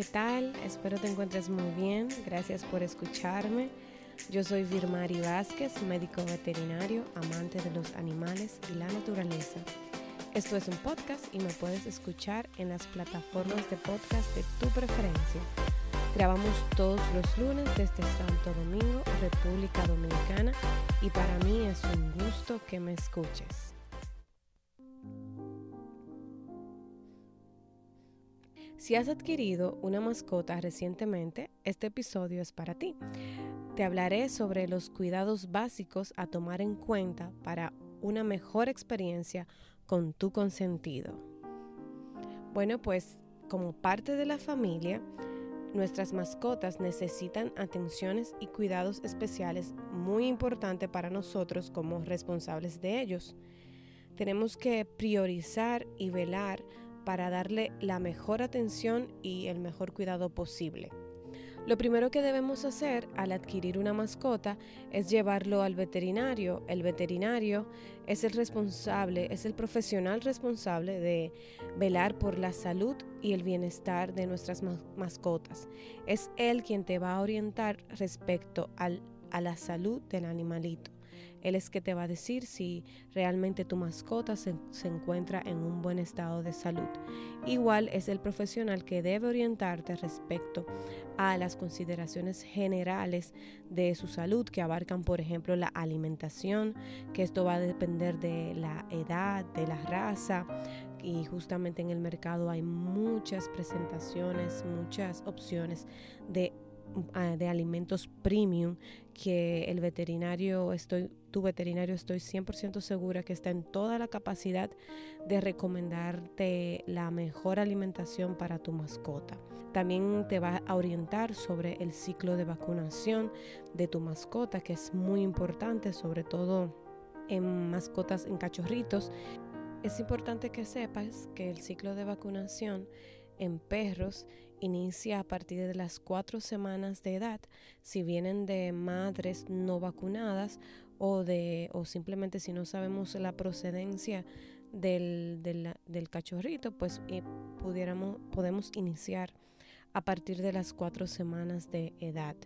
¿qué tal? Espero te encuentres muy bien. Gracias por escucharme. Yo soy Virmari Vázquez, médico veterinario, amante de los animales y la naturaleza. Esto es un podcast y me puedes escuchar en las plataformas de podcast de tu preferencia. Grabamos todos los lunes desde Santo Domingo, República Dominicana, y para mí es un gusto que me escuches. Si has adquirido una mascota recientemente, este episodio es para ti. Te hablaré sobre los cuidados básicos a tomar en cuenta para una mejor experiencia con tu consentido. Bueno, pues como parte de la familia, nuestras mascotas necesitan atenciones y cuidados especiales muy importantes para nosotros como responsables de ellos. Tenemos que priorizar y velar para darle la mejor atención y el mejor cuidado posible. Lo primero que debemos hacer al adquirir una mascota es llevarlo al veterinario. El veterinario es el responsable, es el profesional responsable de velar por la salud y el bienestar de nuestras mascotas. Es él quien te va a orientar respecto a la salud del animalito. Él es que te va a decir si realmente tu mascota se, encuentra en un buen estado de salud. Igual es el profesional que debe orientarte respecto a las consideraciones generales de su salud que abarcan, por ejemplo, la alimentación, que esto va a depender de la edad, de la raza, y justamente en el mercado hay muchas presentaciones, muchas opciones de de alimentos premium que el veterinario estoy tu veterinario estoy 100% segura que está en toda la capacidad de recomendarte la mejor alimentación para tu mascota. También te va a orientar sobre el ciclo de vacunación de tu mascota, que es muy importante, sobre todo en mascotas, en cachorritos. Es importante que sepas que el ciclo de vacunación en perros inicia a partir de las cuatro semanas de edad si vienen de madres no vacunadas o, de, o simplemente si no sabemos la procedencia del, del, cachorrito, pues eh, pudiéramos, podemos iniciar a partir de las cuatro semanas de edad.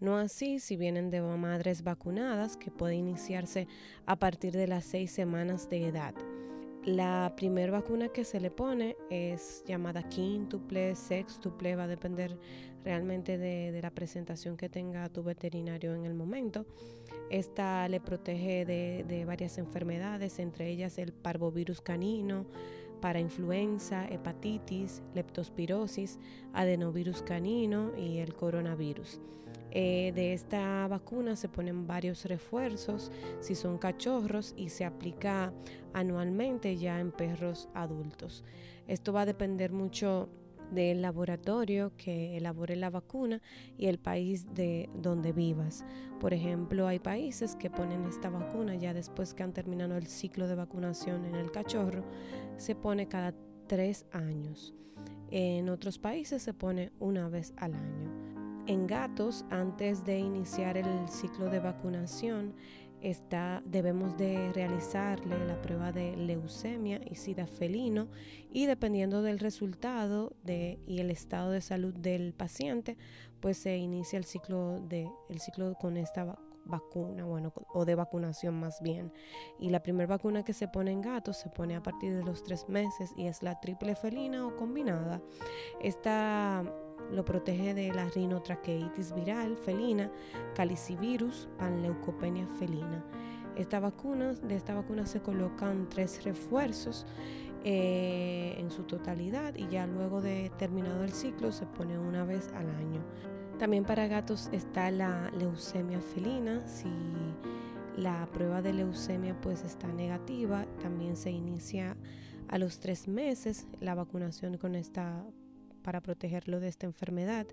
No así si vienen de madres vacunadas, que puede iniciarse a partir de las seis semanas de edad. La primera vacuna que se le pone es llamada quíntuple, sextuple, va a depender realmente de, la presentación que tenga tu veterinario en el momento. Esta le protege de, de varias enfermedades, entre ellas el parvovirus canino, para influenza, hepatitis, leptospirosis, adenovirus canino y el coronavirus. Eh, de esta vacuna se ponen varios refuerzos si son cachorros y se aplica anualmente ya en perros adultos. Esto va a depender mucho del laboratorio que elabore la vacuna y el país de donde vivas. Por ejemplo, hay países que ponen esta vacuna ya después que han terminado el ciclo de vacunación en el cachorro, se pone cada tres años. En otros países se pone una vez al año. En gatos, antes de iniciar el ciclo de vacunación, está, debemos de realizarle la prueba de leucemia y sida felino y dependiendo del resultado de, y el estado de salud del paciente, pues se inicia el ciclo, de, el ciclo con esta vacuna, bueno, o de vacunación más bien. Y la primera vacuna que se pone en gatos se pone a partir de los tres meses y es la triple felina o combinada. Esta lo protege de la rinotraqueitis viral felina, calicivirus, panleucopenia felina. Esta vacuna, de esta vacuna se colocan tres refuerzos eh, en su totalidad y ya luego de terminado el ciclo se pone una vez al año. También para gatos está la leucemia felina. Si la prueba de leucemia pues está negativa, también se inicia a los tres meses la vacunación con esta para protegerlo de esta enfermedad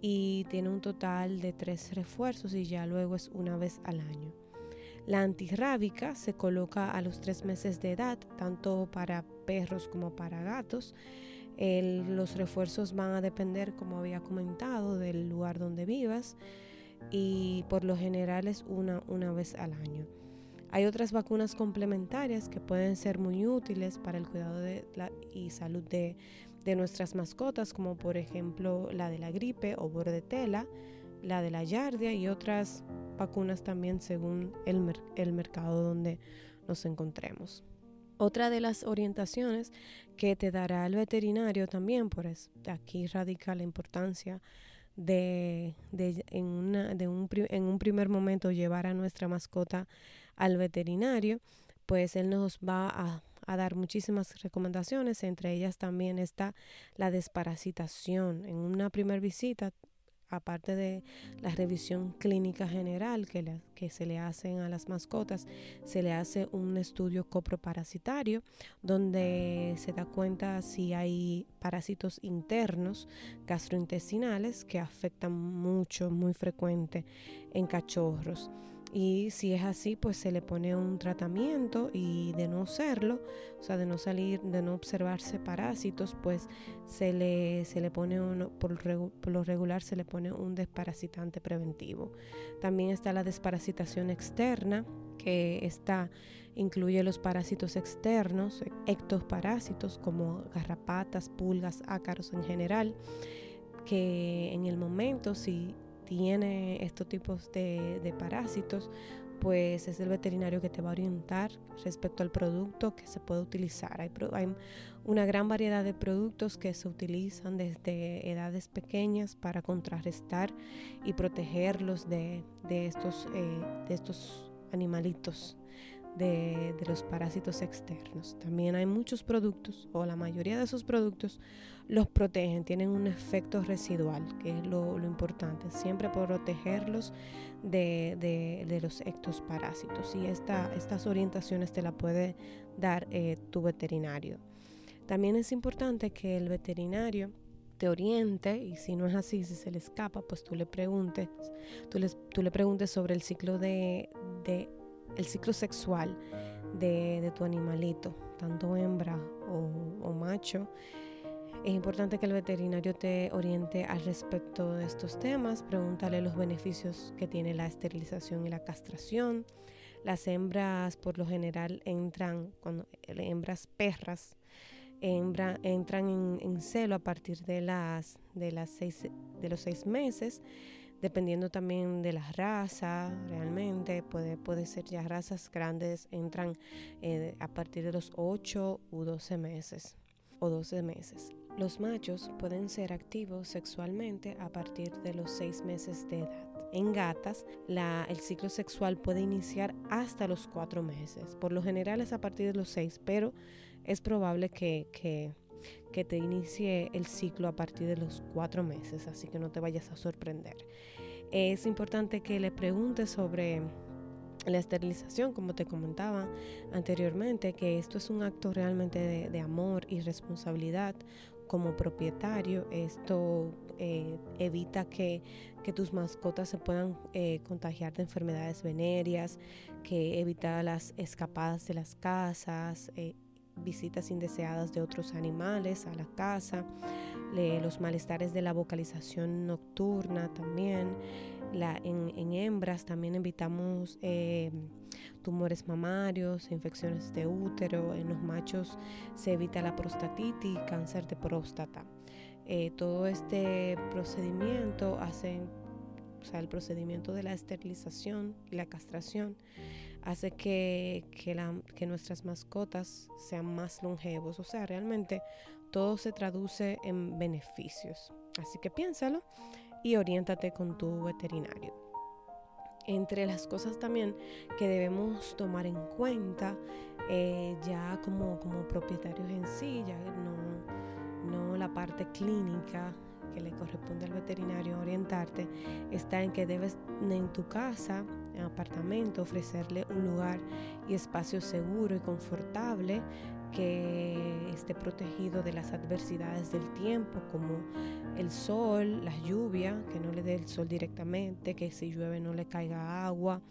y tiene un total de tres refuerzos y ya luego es una vez al año. La antirrábica se coloca a los tres meses de edad, tanto para perros como para gatos. los refuerzos van a depender, como había comentado, del lugar donde vivas y por lo general es una, una vez al año. Hay otras vacunas complementarias que pueden ser muy útiles para el cuidado de la, y salud de, de nuestras mascotas, como por ejemplo la de la gripe o bordetela, la de la yardia y otras vacunas también según el, el mercado donde nos encontremos. Otra de las orientaciones que te dará el veterinario también, por eso aquí radica la importancia de, en, una, de un, en un primer momento llevar a nuestra mascota al veterinario, pues él nos va a dar muchísimas recomendaciones, entre ellas también está la desparasitación. En una primera visita, aparte de la revisión clínica general que, que se le hacen a las mascotas, se le hace un estudio coproparasitario donde se da cuenta si hay parásitos internos gastrointestinales que afectan mucho, muy frecuente en cachorros. Y si es así, pues se le pone un tratamiento y de no serlo, o sea, de no salir, de no observarse parásitos, pues se le, se le pone uno, por, lo regular se le pone un desparasitante preventivo. También está la desparasitación externa, que está, incluye los parásitos externos, ectoparásitos como garrapatas, pulgas, ácaros en general, que en el momento si tiene estos tipos de, parásitos, pues es el veterinario que te va a orientar respecto al producto que se puede utilizar. Hay, hay, una gran variedad de productos que se utilizan desde edades pequeñas para contrarrestar y protegerlos de, estos, eh, de estos animalitos de, los parásitos externos. También hay muchos productos, o la mayoría de esos productos, los protegen, tienen un efecto residual, que es lo, importante, siempre protegerlos de, de, los ectoparásitos. Y esta, estas orientaciones te las puede dar eh, tu veterinario. También es importante que el veterinario te oriente y si no es así, si se le escapa, pues tú le preguntes, tú, tú le preguntes sobre el ciclo de, de el ciclo sexual de, tu animalito, tanto hembra o, macho. Es importante que el veterinario te oriente al respecto de estos temas, pregúntale los beneficios que tiene la esterilización y la castración. Las hembras por lo general entran, cuando hembras perras, entran en, en, celo a partir de, las, de, las seis, de los seis meses dependiendo también de la raza, realmente puede, puede ser ya razas grandes, entran eh, a partir de los 8 u 12 meses o 12 meses. Los machos pueden ser activos sexualmente a partir de los 6 meses de edad. En gatas, el ciclo sexual puede iniciar hasta los 4 meses. Por lo general es a partir de los 6, pero es probable que, que te inicie el ciclo a partir de los 4 meses, así que no te vayas a sorprender es importante que le preguntes sobre la esterilización, como te comentaba anteriormente, que esto es un acto realmente de, amor y responsabilidad como propietario. Esto eh, evita que, tus mascotas se puedan eh, contagiar de enfermedades venéreas, que evita las escapadas de las casas, eh, visitas indeseadas de otros animales a la casa los malestares de la vocalización nocturna también. La, en, hembras también evitamos eh, tumores mamarios, infecciones de útero. En los machos se evita la prostatitis, cáncer de próstata. Eh, todo este procedimiento hace, o sea, el procedimiento de la esterilización y la castración hace que, que nuestras mascotas sean más longevos. O sea, realmente todo se traduce en beneficios. Así que piénsalo y oriéntate con tu veterinario. Entre las cosas también que debemos tomar en cuenta, eh, ya como, como propietarios en sí, ya no, no la parte clínica que le corresponde al veterinario orientarte, está en que debes en tu casa, en apartamento, ofrecerle un lugar y espacio seguro y confortable que esté protegido de las adversidades del tiempo, como el sol, la lluvia, que no le dé el sol directamente, que si llueve no le caiga agua,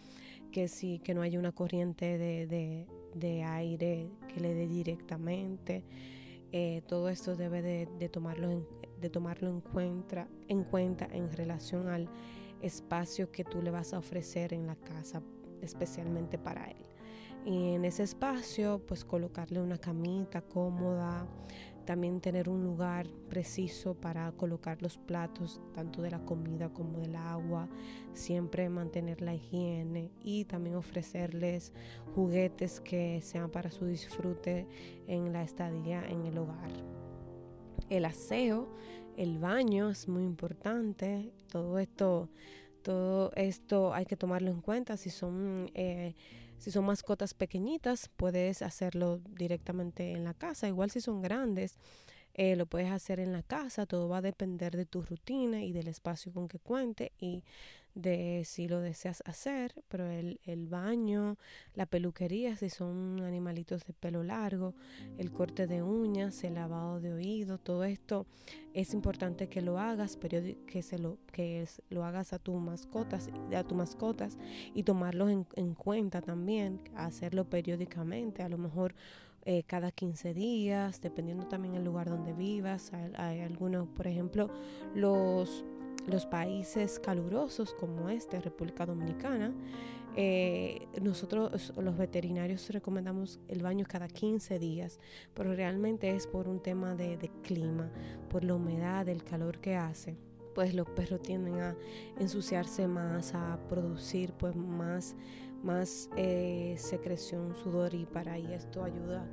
que, si, que no haya una corriente de, aire que le dé directamente. Eh, todo esto debe de, tomarlo, en, de tomarlo en, cuenta, en cuenta en relación al espacio que tú le vas a ofrecer en la casa, especialmente para él y en ese espacio pues colocarle una camita cómoda, también tener un lugar preciso para colocar los platos, tanto de la comida como del agua, siempre mantener la higiene y también ofrecerles juguetes que sean para su disfrute en la estadía en el hogar. El aseo, el baño es muy importante, todo esto, todo esto hay que tomarlo en cuenta si son... Eh, si son mascotas pequeñitas, puedes hacerlo directamente en la casa. Igual si son grandes, eh, lo puedes hacer en la casa. Todo va a depender de tu rutina y del espacio con que cuente y de si lo deseas hacer, pero el, el, baño, la peluquería, si son animalitos de pelo largo, el corte de uñas, el lavado de oídos, todo esto es importante que lo hagas, que se lo, que lo hagas a tus mascotas, a tus mascotas y tomarlo en, en cuenta también, hacerlo periódicamente, a lo mejor eh, cada 15 días, dependiendo también el lugar donde vivas. hay algunos, por ejemplo, los los países calurosos como este, República Dominicana, eh, nosotros los veterinarios recomendamos el baño cada 15 días, pero realmente es por un tema de, clima, por la humedad, el calor que hace pues los perros tienden a ensuciarse más, a producir pues más, más eh, secreción sudor y esto ayuda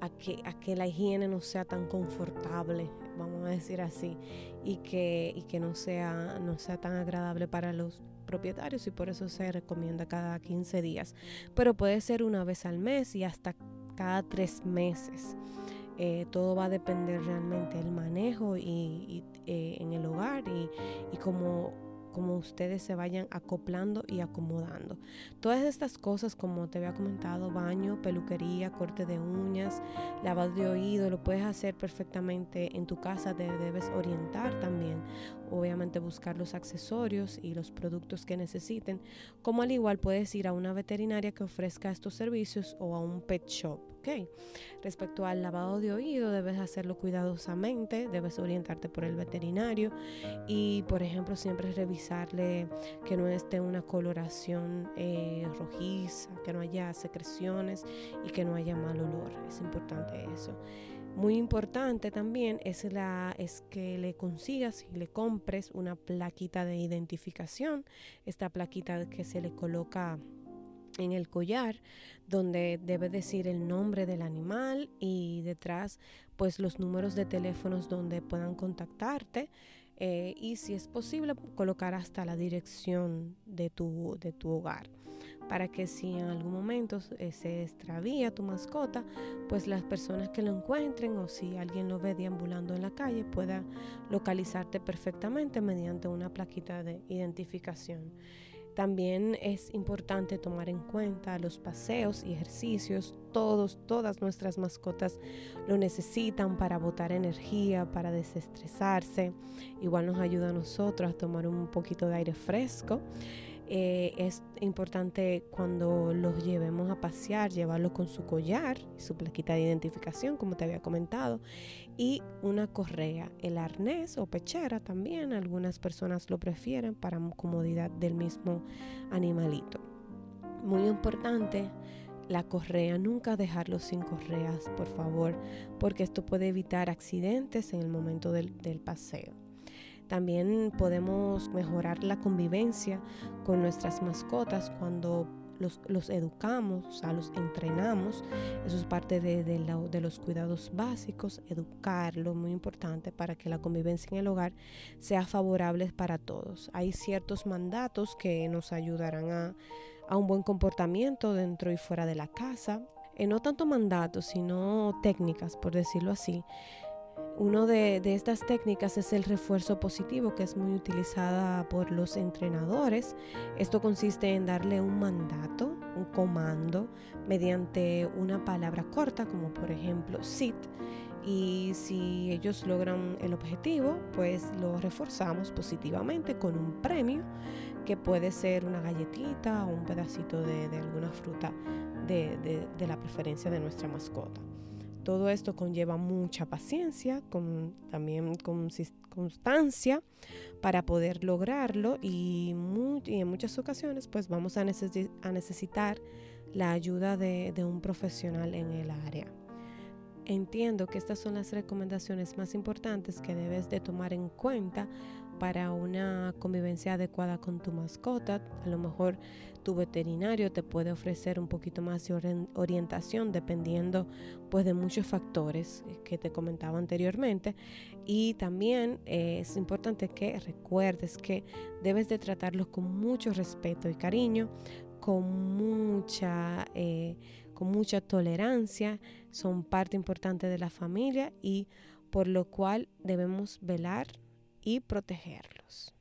a que, a que la higiene no sea tan confortable, vamos a decir así, y que, y que no, sea, no sea tan agradable para los propietarios y por eso se recomienda cada 15 días. Pero puede ser una vez al mes y hasta cada tres meses. Eh, todo va a depender realmente del manejo y, eh, en el hogar y, y cómo como ustedes se vayan acoplando y acomodando. Todas estas cosas, como te había comentado, baño, peluquería, corte de uñas, lavado de oído, lo puedes hacer perfectamente en tu casa, te debes orientar también, obviamente buscar los accesorios y los productos que necesiten, como al igual puedes ir a una veterinaria que ofrezca estos servicios o a un pet shop. Respecto al lavado de oído, debes hacerlo cuidadosamente, debes orientarte por el veterinario y, por ejemplo, siempre revisarle que no esté una coloración eh, rojiza, que no haya secreciones y que no haya mal olor. Es importante eso. Muy importante también es, la, es que le consigas y le compres una plaquita de identificación. Esta plaquita que se le coloca en el collar donde debe decir el nombre del animal y detrás pues los números de teléfonos donde puedan contactarte eh, y si es posible colocar hasta la dirección de tu, de tu hogar para que si en algún momento se extravía tu mascota, pues las personas que lo encuentren o si alguien lo ve deambulando en la calle pueda localizarte perfectamente mediante una plaquita de identificación. También es importante tomar en cuenta los paseos y ejercicios. Todos, todas nuestras mascotas lo necesitan para botar energía, para desestresarse. Igual nos ayuda a nosotros a tomar un poquito de aire fresco. Eh, es importante cuando los llevemos a pasear, llevarlo con su collar su plaquita de identificación, como te había comentado, y una correa. El arnés o pechera también, algunas personas lo prefieren para comodidad del mismo animalito. Muy importante la correa, nunca dejarlo sin correas, por favor, porque esto puede evitar accidentes en el momento del paseo. También podemos mejorar la convivencia con nuestras mascotas cuando los, educamos, o sea, los entrenamos. Eso es parte de, de, los cuidados básicos, educarlo, muy importante para que la convivencia en el hogar sea favorable para todos. Hay ciertos mandatos que nos ayudarán a, a un buen comportamiento dentro y fuera de la casa. Eh, no tanto mandatos, sino técnicas, por decirlo así, una de, estas técnicas es el refuerzo positivo, que es muy utilizada por los entrenadores. Esto consiste en darle un mandato, un comando, mediante una palabra corta, como por ejemplo sit. Y si ellos logran el objetivo, pues lo reforzamos positivamente con un premio, que puede ser una galletita o un pedacito de, alguna fruta de la preferencia de nuestra mascota. Todo esto conlleva mucha paciencia, con, también con constancia para poder lograrlo y, en muchas ocasiones pues vamos a, necesitar la ayuda de, un profesional en el área. entiendo que estas son las recomendaciones más importantes que debes de tomar en cuenta para una convivencia adecuada con tu mascota. A lo mejor tu veterinario te puede ofrecer un poquito más de orientación dependiendo pues de muchos factores que te comentaba anteriormente. Y también eh, es importante que recuerdes que debes de tratarlos con mucho respeto y cariño, con mucha... Eh, con mucha tolerancia, son parte importante de la familia y por lo cual debemos velar y protegerlos.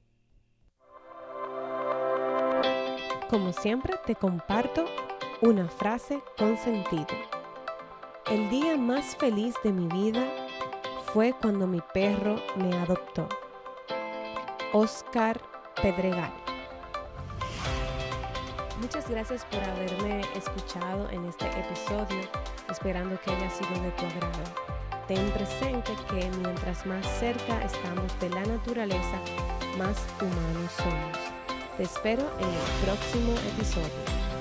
Como siempre, te comparto una frase con sentido. El día más feliz de mi vida fue cuando mi perro me adoptó. Oscar Pedregal. Muchas gracias por haberme escuchado en este episodio, esperando que haya sido de tu agrado. Ten presente que mientras más cerca estamos de la naturaleza, más humanos somos. Te espero en el próximo episodio.